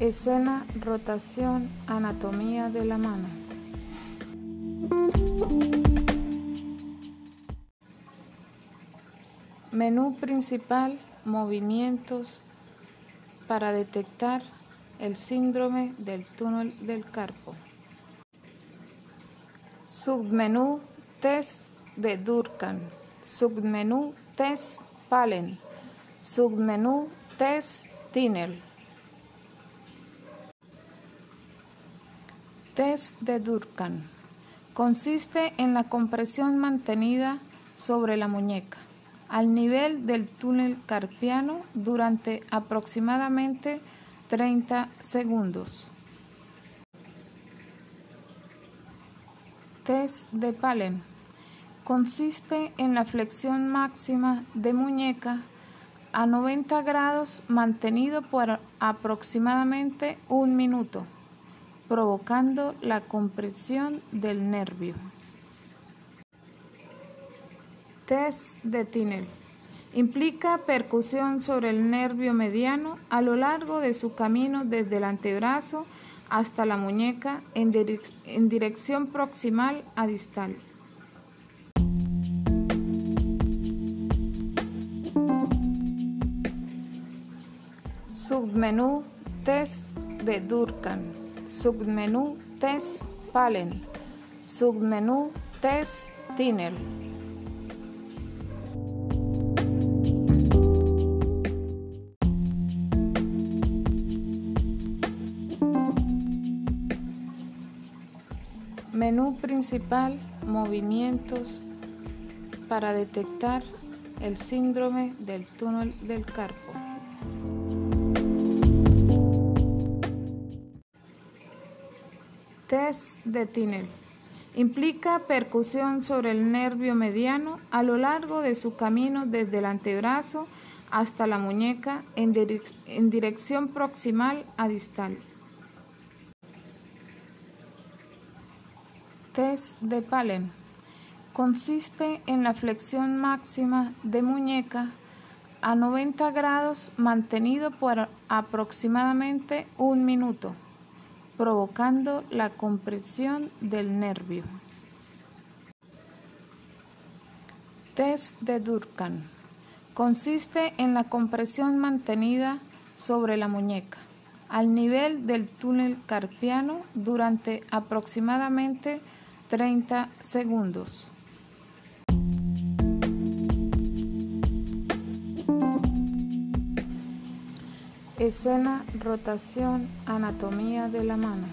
Escena, rotación, anatomía de la mano. Menú principal, movimientos para detectar el síndrome del túnel del carpo. Submenú test de Durkheim. Submenú test Palen. Submenú test Tinel. Test de Durkheim. Consiste en la compresión mantenida sobre la muñeca al nivel del túnel carpiano durante aproximadamente 30 segundos. Test de Palen consiste en la flexión máxima de muñeca a 90 grados mantenido por aproximadamente un minuto, provocando la compresión del nervio. Test de Tinel. Implica percusión sobre el nervio mediano a lo largo de su camino desde el antebrazo hasta la muñeca en, en dirección proximal a distal. Submenú Test de Durkheim. Submenú Test Palen. Submenú Test Tinel. Menú principal, movimientos para detectar el síndrome del túnel del carpo. Test de Tinel. Implica percusión sobre el nervio mediano a lo largo de su camino desde el antebrazo hasta la muñeca en, en dirección proximal a distal. Test de Palen consiste en la flexión máxima de muñeca a 90 grados mantenido por aproximadamente un minuto, provocando la compresión del nervio. Test de Durkheim consiste en la compresión mantenida sobre la muñeca al nivel del túnel carpiano durante aproximadamente 30 segundos. Escena, rotación, anatomía de la mano.